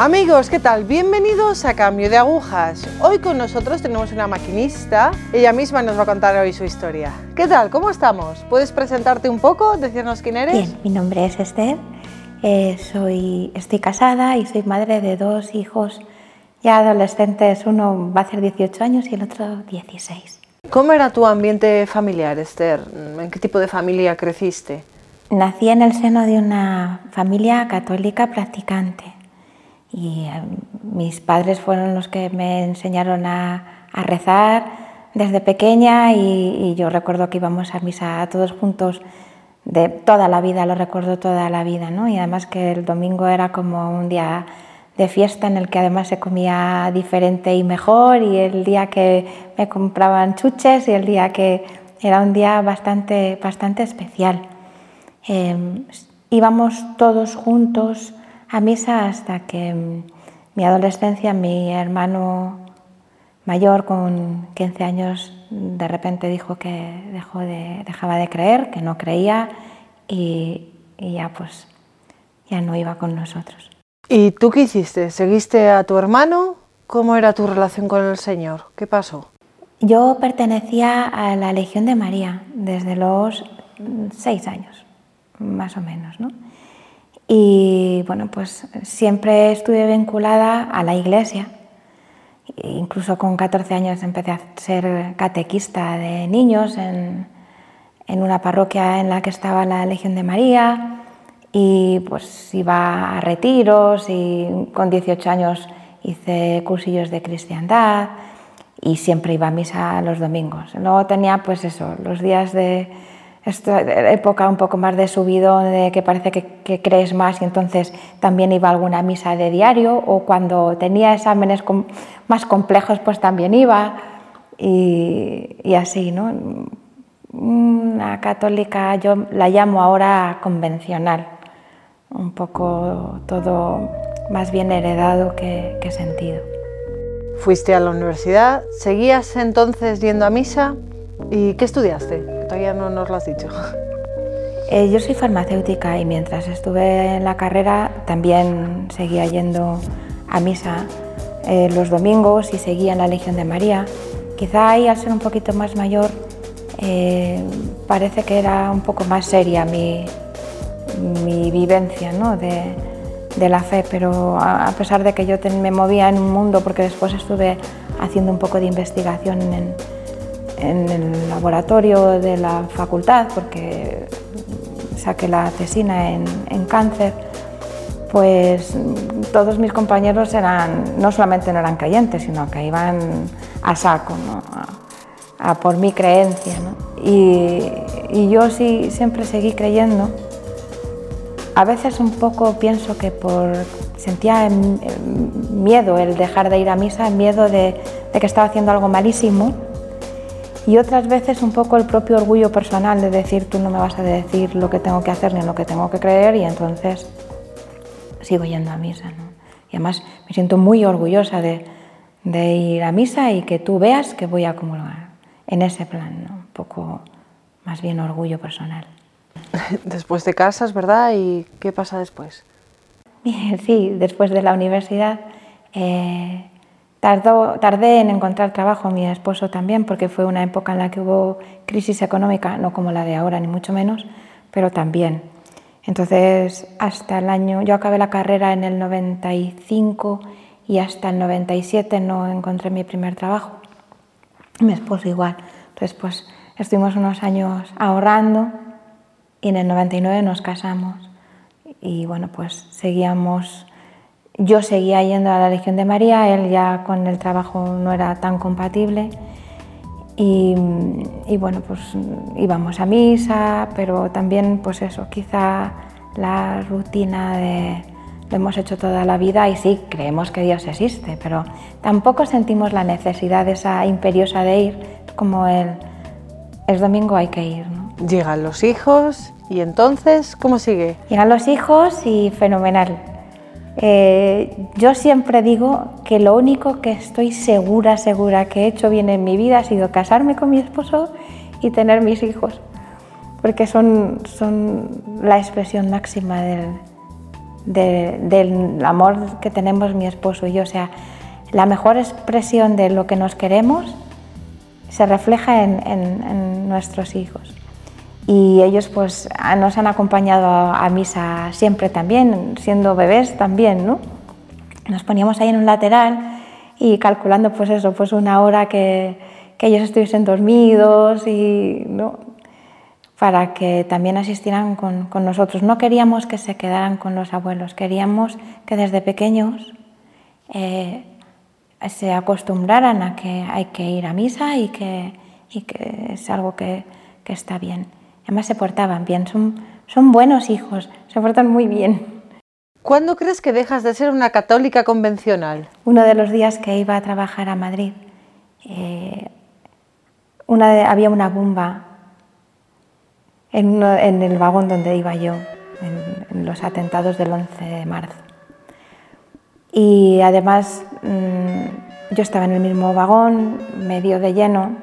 Amigos, ¿qué tal? Bienvenidos a Cambio de Agujas. Hoy con nosotros tenemos una maquinista. Ella misma nos va a contar hoy su historia. ¿Qué tal? ¿Cómo estamos? ¿Puedes presentarte un poco? ¿Decirnos quién eres? Bien, mi nombre es Esther. Eh, soy, estoy casada y soy madre de dos hijos ya adolescentes. Uno va a hacer 18 años y el otro 16. ¿Cómo era tu ambiente familiar, Esther? ¿En qué tipo de familia creciste? Nací en el seno de una familia católica practicante y eh, mis padres fueron los que me enseñaron a, a rezar desde pequeña y, y, yo recuerdo que íbamos a misa todos juntos de toda la vida, lo recuerdo toda la vida, ¿no? Y además que el domingo era como un día de fiesta en el que además se comía diferente y mejor y el día que me compraban chuches y el día que era un día bastante, bastante especial. Eh, íbamos todos juntos a misa hasta que en mi adolescencia mi hermano mayor con 15 años de repente dijo que dejó de, dejaba de creer, que no creía y, y ya pues ya no iba con nosotros. ¿Y tú qué hiciste? ¿Seguiste a tu hermano? ¿Cómo era tu relación con el Señor? ¿Qué pasó? Yo pertenecía a la Legión de María desde los seis años más o menos, ¿no? Y bueno, pues siempre estuve vinculada a la iglesia. Incluso con 14 años empecé a ser catequista de niños en, en una parroquia en la que estaba la Legión de María y pues iba a retiros y con 18 años hice cursillos de cristiandad y siempre iba a misa los domingos. Luego tenía pues eso, los días de, esta época un poco más de subido, de que parece que, que, crees más y entonces también iba a alguna misa de diario o cuando tenía exámenes com más complejos pues también iba y, y, así, ¿no? Una católica yo la llamo ahora convencional, un poco todo más bien heredado que, que sentido. Fuiste a la universidad, ¿seguías entonces yendo a misa? ¿Y qué estudiaste? Todavía no nos lo has dicho. Eh, yo soy farmacéutica y mientras estuve en la carrera también seguía yendo a misa eh, los domingos y seguía en la Legión de María. Quizá ahí al ser un poquito más mayor eh, parece que era un poco más seria mi, mi vivencia ¿no? de, de, la fe, pero a, pesar de que yo me movía en un mundo, porque después estuve haciendo un poco de investigación en, en el laboratorio de la facultad, porque saqué la tesina en, en, cáncer, pues todos mis compañeros eran, no solamente no eran creyentes, sino que iban a saco, ¿no? a, a, por mi creencia. ¿no? Y, y, yo sí siempre seguí creyendo. A veces un poco pienso que por sentía miedo el dejar de ir a misa, miedo de, de que estaba haciendo algo malísimo y otras veces un poco el propio orgullo personal de decir tú no me vas a decir lo que tengo que hacer ni lo que tengo que creer y entonces sigo yendo a misa. ¿no? Y además me siento muy orgullosa de, de, ir a misa y que tú veas que voy a comulgar en ese plan, ¿no? un poco más bien orgullo personal. Después de casas, ¿verdad? ¿Y qué pasa después? Sí, después de la universidad eh, Tardó, tardé en encontrar trabajo, mi esposo también, porque fue una época en la que hubo crisis económica, no como la de ahora, ni mucho menos, pero también. Entonces, hasta el año, yo acabé la carrera en el 95 y hasta el 97 no encontré mi primer trabajo. Mi esposo igual. Entonces, pues estuvimos unos años ahorrando y en el 99 nos casamos. Y bueno, pues seguíamos yo seguía yendo a la Legión de María, él ya con el trabajo no era tan compatible y, y, bueno, pues íbamos a misa, pero también pues eso, quizá la rutina de lo hemos hecho toda la vida y sí, creemos que Dios existe, pero tampoco sentimos la necesidad esa imperiosa de ir como el, el domingo hay que ir. ¿no? Llegan los hijos y entonces, ¿cómo sigue? Llegan los hijos y fenomenal. Eh, yo siempre digo que lo único que estoy segura, segura que he hecho bien en mi vida ha sido casarme con mi esposo y tener mis hijos, porque son, son la expresión máxima del, del amor que tenemos mi esposo y yo. O sea, la mejor expresión de lo que nos queremos se refleja en, nuestros hijos. Y ellos pues nos han acompañado a, misa siempre también, siendo bebés también, ¿no? Nos poníamos ahí en un lateral y calculando pues eso, pues una hora que, que ellos estuviesen dormidos y ¿no? para que también asistieran con, con, nosotros. No queríamos que se quedaran con los abuelos, queríamos que desde pequeños eh, se acostumbraran a que hay que ir a misa y que, y que es algo que, que, está bien. Además se portaban bien, son, son buenos hijos, se portan muy bien. ¿Cuándo crees que dejas de ser una católica convencional? Uno de los días que iba a trabajar a Madrid, eh, una había una bomba en, en, el vagón donde iba yo, en, en, los atentados del 11 de marzo. Y además mmm, yo estaba en el mismo vagón, medio de lleno.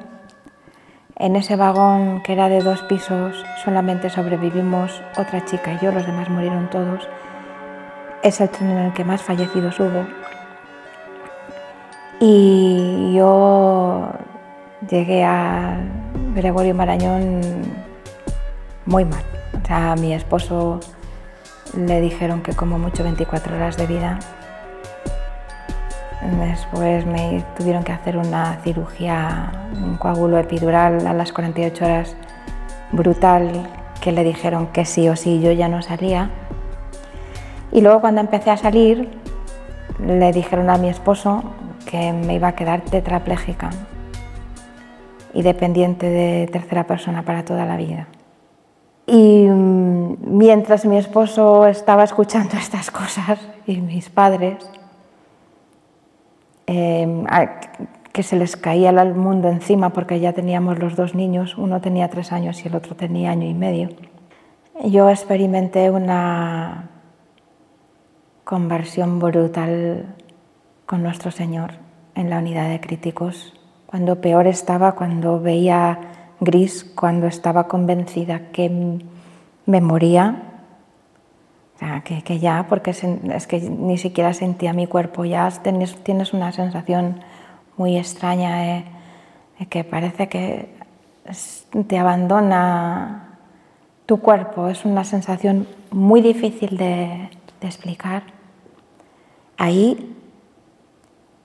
En ese vagón que era de dos pisos solamente sobrevivimos otra chica y yo, los demás murieron todos. Es el tren en el que más fallecidos hubo. Y yo llegué a Gregorio Marañón muy mal. O sea, a mi esposo le dijeron que como mucho 24 horas de vida. Después me tuvieron que hacer una cirugía, un coágulo epidural a las 48 horas brutal, que le dijeron que sí o sí yo ya no salía. Y luego cuando empecé a salir, le dijeron a mi esposo que me iba a quedar tetrapléjica y dependiente de tercera persona para toda la vida. Y mm, mientras mi esposo estaba escuchando estas cosas y mis padres, eh, que se les caía el mundo encima porque ya teníamos los dos niños, uno tenía tres años y el otro tenía año y medio, yo experimenté una conversión brutal con nuestro Señor en la unidad de críticos. Cuando peor estaba, cuando veía gris, cuando estaba convencida que me moría, o sea, que, ya, porque es, que ni siquiera sentía mi cuerpo, ya tienes, tienes una sensación muy extraña de, de, que parece que te abandona tu cuerpo, es una sensación muy difícil de, de explicar. Ahí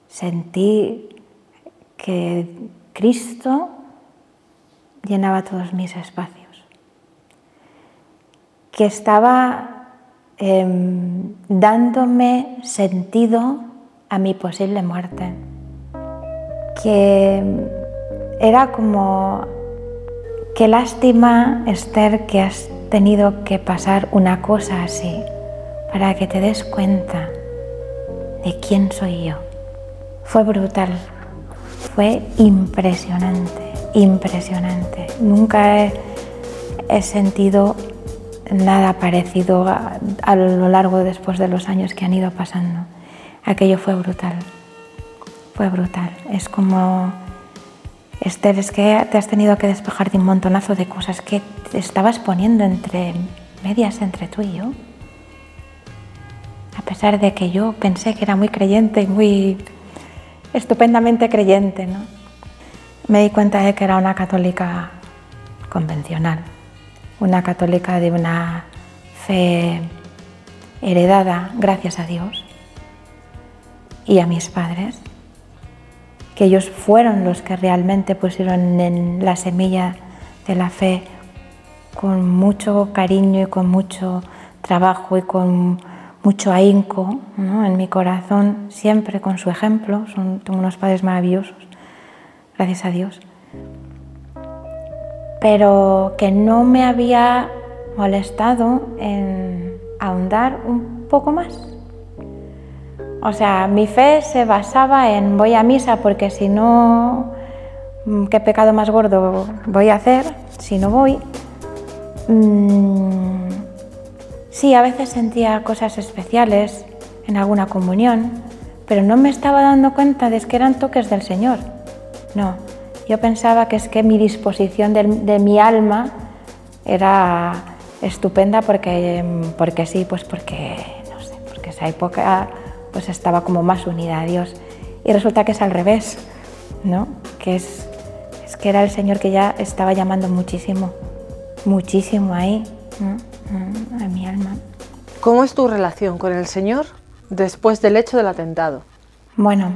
sentí que Cristo llenaba todos mis espacios, que estaba eh, dándome sentido a mi posible muerte, que era como, qué lástima, Esther, que has tenido que pasar una cosa así para que te des cuenta de quién soy yo. Fue brutal. Fue impresionante, impresionante. Nunca he, sentido nada parecido a, lo largo después de los años que han ido pasando. Aquello fue brutal, fue brutal. Es como, Esther, es que te has tenido que despejar de un montonazo de cosas que estabas poniendo entre medias entre tú y yo. A pesar de que yo pensé que era muy creyente y muy estupendamente creyente. ¿no? Me di cuenta de que era una católica convencional, una católica de una fe heredada, gracias a Dios, y a mis padres, que ellos fueron los que realmente pusieron en la semilla de la fe con mucho cariño y con mucho trabajo y con mucho ahínco en mi corazón, siempre con su ejemplo. Son, tengo unos padres maravillosos, gracias a Dios. Pero que no me había molestado en ahondar un poco más. O sea, mi fe se basaba en voy a misa porque si no, qué pecado más gordo voy a hacer si no voy. Mm, Sí, a veces sentía cosas especiales en alguna comunión, pero no me estaba dando cuenta de que eran toques del Señor. No, yo pensaba que es que mi disposición de, de mi alma era estupenda porque, porque sí, pues porque, no sé, esa época pues estaba como más unida a Dios. Y resulta que es al revés, ¿no? Que es, es que era el Señor que ya estaba llamando muchísimo, muchísimo ahí, a mi alma. ¿Cómo es tu relación con el Señor después del hecho del atentado? Bueno,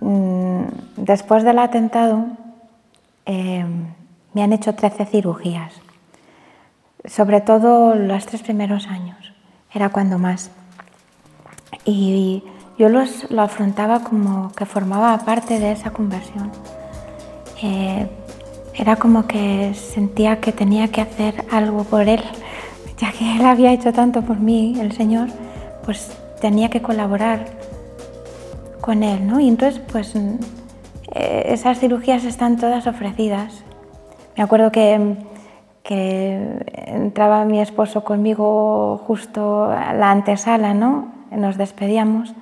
mm, después del atentado eh, me han hecho 13 cirugías, sobre todo los tres primeros años, era cuando más. Y yo los, lo afrontaba como que formaba parte de esa conversión. Eh, era como que sentía que tenía que hacer algo por Él, ya que Él había hecho tanto por mí, el Señor, pues tenía que colaborar con Él, ¿no? Y entonces, pues eh, esas cirugías están todas ofrecidas. Me acuerdo que, entraba mi esposo conmigo justo a la antesala, ¿no? Nos despedíamos,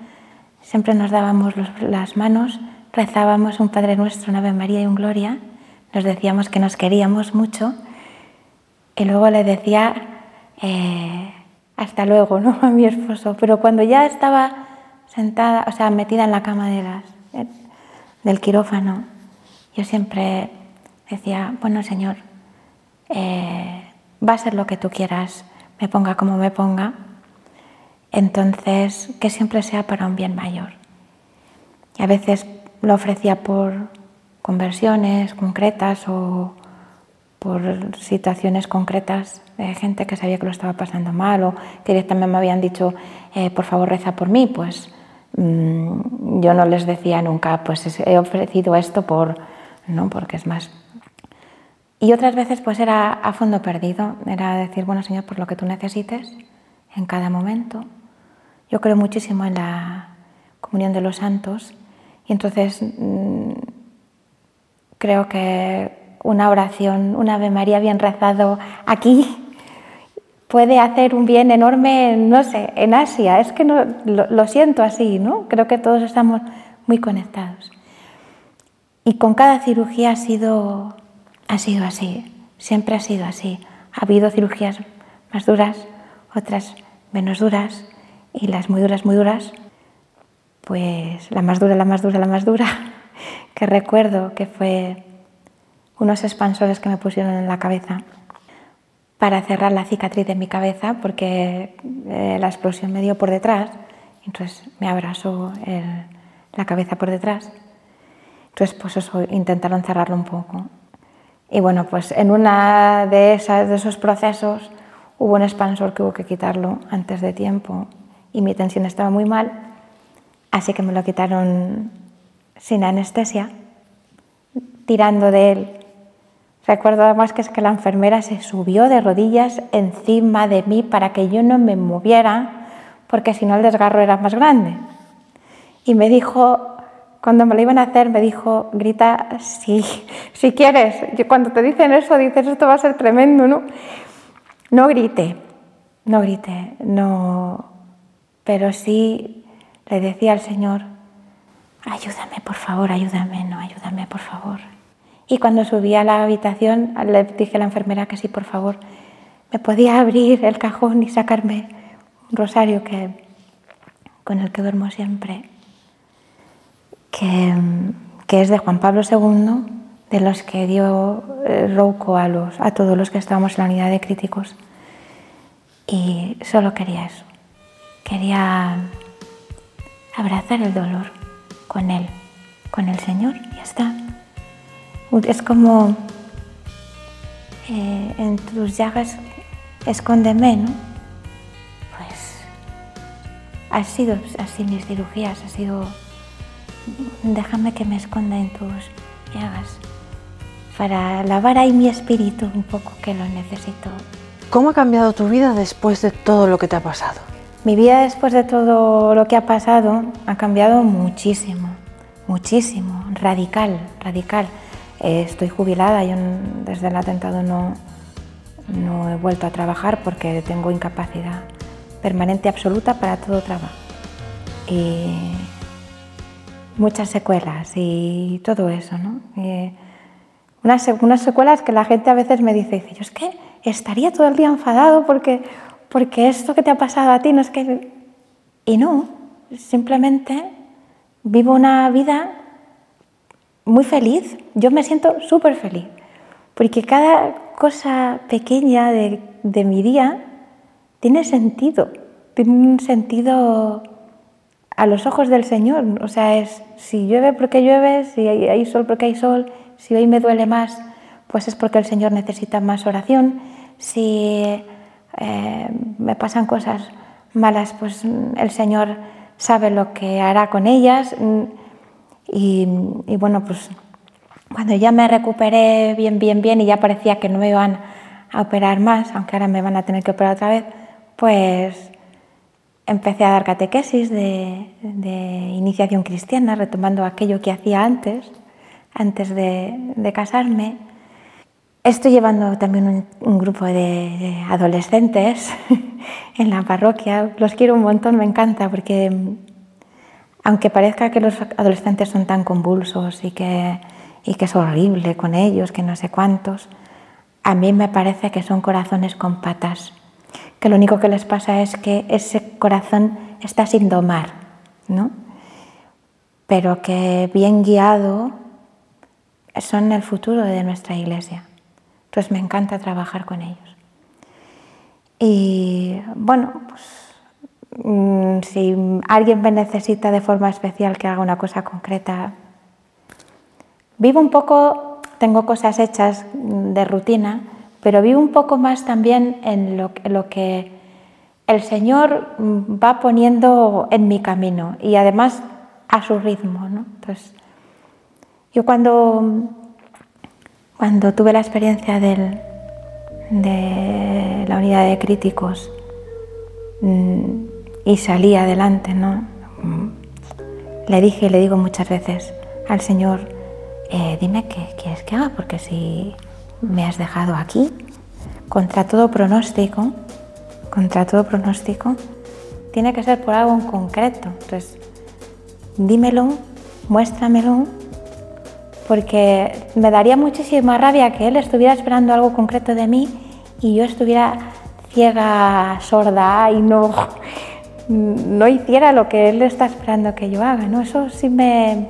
siempre nos dábamos las manos, rezábamos un Padre Nuestro, una Ave María y un Gloria, nos decíamos que nos queríamos mucho y luego le decía eh, hasta luego ¿no? a mi esposo, pero cuando ya estaba sentada, o sea, metida en la cama de las, del quirófano, yo siempre decía, bueno Señor, eh, va a ser lo que tú quieras, me ponga como me ponga, entonces que siempre sea para un bien mayor. Y a veces lo ofrecía por conversiones concretas o por situaciones concretas de gente que sabía que lo estaba pasando mal o que directamente me habían dicho, eh, por favor reza por mí, pues yo no les decía nunca, pues he ofrecido esto por, ¿no? porque es más. Y otras veces pues era a fondo perdido, era decir, bueno Señor, por lo que tú necesites en cada momento. Yo creo muchísimo en la comunión de los santos y entonces mm, creo que una oración, una Ave María bien rezado aquí puede hacer un bien enorme, no sé, en Asia. Es que no, lo, siento así, ¿no? Creo que todos estamos muy conectados. Y con cada cirugía ha sido, ha sido así, siempre ha sido así. Ha habido cirugías más duras, otras menos duras, y las muy duras, muy duras, pues la más dura, la más dura, la más dura, que recuerdo que fue unos expansores que me pusieron en la cabeza para cerrar la cicatriz de mi cabeza porque eh, la explosión me dio por detrás, entonces me abrazó la cabeza por detrás. Entonces, pues intentaron cerrarlo un poco. Y bueno, pues en una de, de esos procesos hubo un expansor que hubo que quitarlo antes de tiempo y mi tensión estaba muy mal, así que me lo quitaron sin anestesia, tirando de él Recuerdo además que es que la enfermera se subió de rodillas encima de mí para que yo no me moviera, porque si no el desgarro era más grande. Y me dijo, cuando me lo iban a hacer, me dijo, grita, sí, si quieres. Yo, cuando te dicen eso, dices, esto va a ser tremendo, ¿no? No grite, no grite, no. Pero sí le decía al Señor, ayúdame, por favor, ayúdame, no, ayúdame, por favor. Y cuando subí a la habitación le dije a la enfermera que sí, por favor, me podía abrir el cajón y sacarme un rosario que, con el que duermo siempre, que, que es de Juan Pablo II, de los que dio eh, Rouco a, los, a todos los que estábamos en la unidad de críticos. Y solo quería eso, quería abrazar el dolor con él, con el Señor, y ya está. Es como eh, en tus llagas escóndeme, ¿no? Pues ha sido así mis cirugías, ha sido déjame que me esconda en tus llagas para lavar ahí mi espíritu un poco que lo necesito. ¿Cómo ha cambiado tu vida después de todo lo que te ha pasado? Mi vida después de todo lo que ha pasado ha cambiado muchísimo, muchísimo, radical, radical. Eh, estoy jubilada, yo desde el atentado no, no he vuelto a trabajar porque tengo incapacidad permanente absoluta para todo trabajo. Y muchas secuelas y todo eso, ¿no? unas, unas, secuelas que la gente a veces me dice, dice, yo es que estaría todo el día enfadado porque, porque esto que te ha pasado a ti no es que... Y no, simplemente vivo una vida muy feliz. Yo me siento súper feliz, porque cada cosa pequeña de, de mi día tiene sentido, tiene un sentido a los ojos del Señor. O sea, es si llueve porque llueve, si hay, sol porque hay sol, si hoy me duele más, pues es porque el Señor necesita más oración. Si eh, me pasan cosas malas, pues el Señor sabe lo que hará con ellas. Y, y bueno, pues cuando ya me recuperé bien, bien, bien y ya parecía que no me iban a operar más, aunque ahora me van a tener que operar otra vez, pues empecé a dar catequesis de, iniciación cristiana, retomando aquello que hacía antes, antes de, casarme. Estoy llevando también un, grupo de, adolescentes en la parroquia. Los quiero un montón, me encanta, porque aunque parezca que los adolescentes son tan convulsos y que, y que es horrible con ellos, que no sé cuántos, a mí me parece que son corazones con patas que lo único que les pasa es que ese corazón está sin domar, ¿no? pero que bien guiado son el futuro de nuestra iglesia. Entonces me encanta trabajar con ellos. Y bueno, pues, mm, si alguien me necesita de forma especial que haga una cosa concreta, vivo un poco, tengo cosas hechas de rutina, pero vivo un poco más también en lo, que el Señor va poniendo en mi camino y además a su ritmo. Entonces, yo cuando, cuando tuve la experiencia de la unidad de críticos mm, y salí adelante, ¿no? Le dije y le digo muchas veces al Señor, eh, dime qué quieres que haga, porque si me has dejado aquí, contra todo pronóstico, contra todo pronóstico, tiene que ser por algo en concreto. Entonces, dímelo, muéstramelo, porque me daría muchísima rabia que él estuviera esperando algo concreto de mí y yo estuviera ciega, sorda y no, no hiciera lo que él está esperando que yo haga. ¿no? Eso sí me...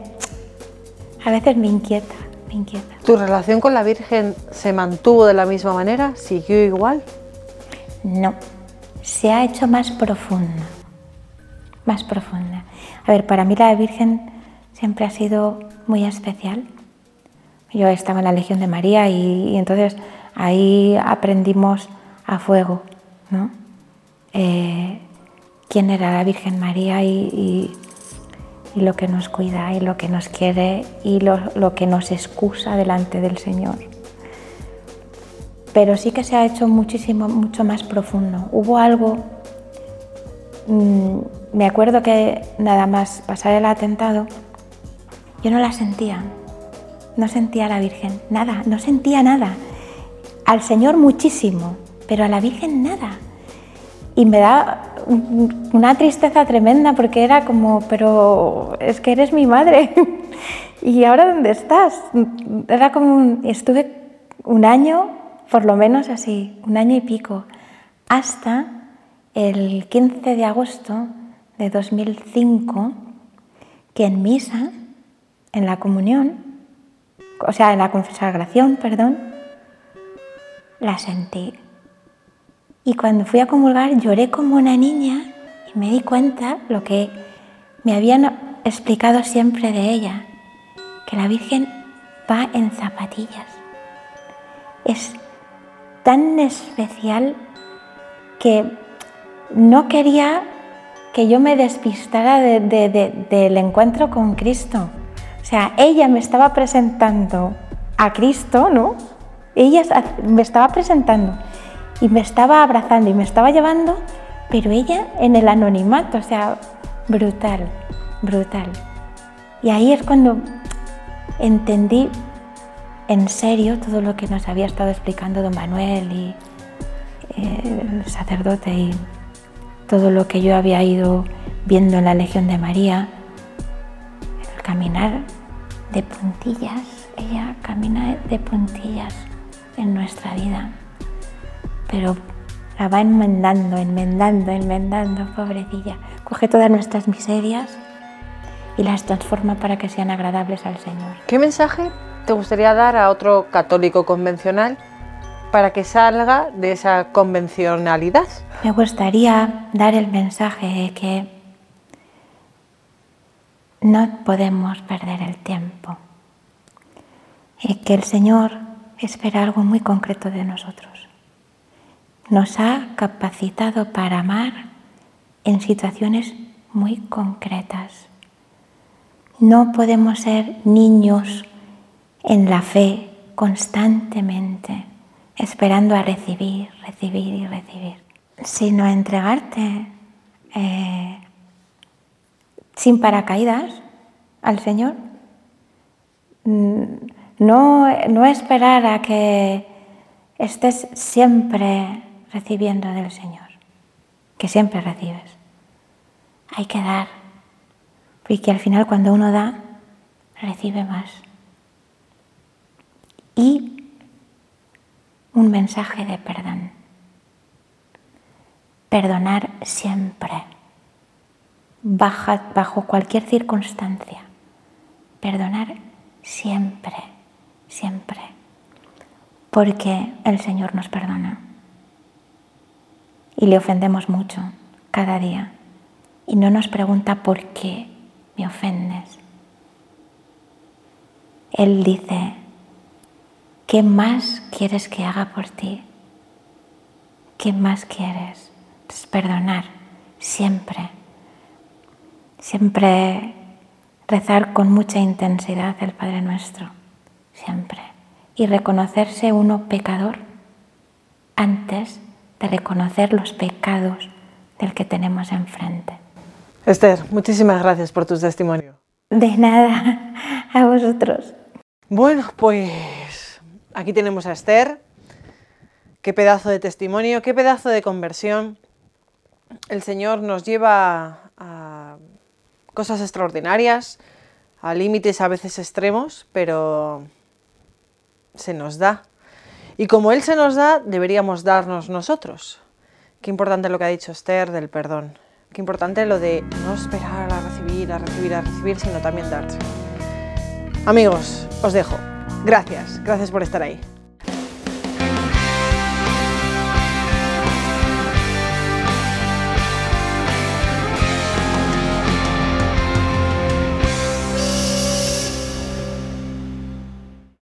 a veces me inquieta. ¿Tu relación con la Virgen se mantuvo de la misma manera? ¿Siguió igual? No, se ha hecho más profunda, más profunda. A ver, para mí la Virgen siempre ha sido muy especial. Yo estaba en la Legión de María y, entonces ahí aprendimos a fuego, ¿no? Eh, quién era la Virgen María y y lo que nos cuida y lo que nos quiere y lo, que nos excusa delante del Señor. Pero sí que se ha hecho muchísimo, mucho más profundo. Hubo algo, mm, me acuerdo que nada más pasar el atentado, yo no la sentía, no sentía a la Virgen, nada, no sentía nada. Al Señor muchísimo, pero a la Virgen nada. Y me da una tristeza tremenda porque era como, pero es que eres mi madre. ¿Y ahora dónde estás? Era como, estuve un año, por lo menos así, un año y pico, hasta el 15 de agosto de 2005, que en misa, en la comunión, o sea, en la consagración, perdón, la sentí y cuando fui a comulgar lloré como una niña y me di cuenta lo que me habían explicado siempre de ella, que la Virgen va en zapatillas. Es tan especial que no quería que yo me despistara del encuentro con Cristo. O sea, ella me estaba presentando a Cristo, ¿no? Ella me estaba presentando y me estaba abrazando y me estaba llevando, pero ella en el anonimato, o sea, brutal, brutal. Y ahí es cuando entendí en serio todo lo que nos había estado explicando don Manuel y eh, el sacerdote y todo lo que yo había ido viendo en la Legión de María, el caminar de puntillas, ella camina de puntillas en nuestra vida pero la va enmendando, enmendando, enmendando, pobrecilla, coge todas nuestras miserias y las transforma para que sean agradables al Señor. ¿Qué mensaje te gustaría dar a otro católico convencional para que salga de esa convencionalidad? Me gustaría dar el mensaje de que no podemos perder el tiempo y que el Señor espera algo muy concreto de nosotros. Nos ha capacitado para amar en situaciones muy concretas. No podemos ser niños en la fe constantemente, esperando a recibir, recibir y recibir, sino entregarte eh, sin paracaídas al Señor. Mm, no, no esperar a que estés siempre recibiendo del Señor, que siempre recibes. Hay que dar, porque al final cuando uno da, recibe más. Y un mensaje de perdón. Perdonar siempre, bajo cualquier circunstancia. Perdonar siempre siempre, porque el Señor nos perdona. Y le ofendemos mucho cada día. Y no nos pregunta por qué me ofendes. Él dice, ¿qué más quieres que haga por ti? ¿Qué más quieres? Pues perdonar, siempre. Siempre rezar con mucha intensidad el Padre Nuestro siempre. Y reconocerse uno pecador antes de reconocer los pecados del que tenemos enfrente. Esther, muchísimas gracias por tu testimonio. De nada, a vosotros. Bueno, pues aquí tenemos a Esther. Qué pedazo de testimonio, qué pedazo de conversión. El Señor nos lleva a cosas extraordinarias, a límites a veces extremos, pero se nos da. Y como Él se nos da, deberíamos darnos nosotros. Qué importante lo que ha dicho Esther del perdón. Qué importante lo de no esperar a recibir, a recibir, a recibir, sino también darse. Amigos, os dejo. Gracias, gracias por estar ahí.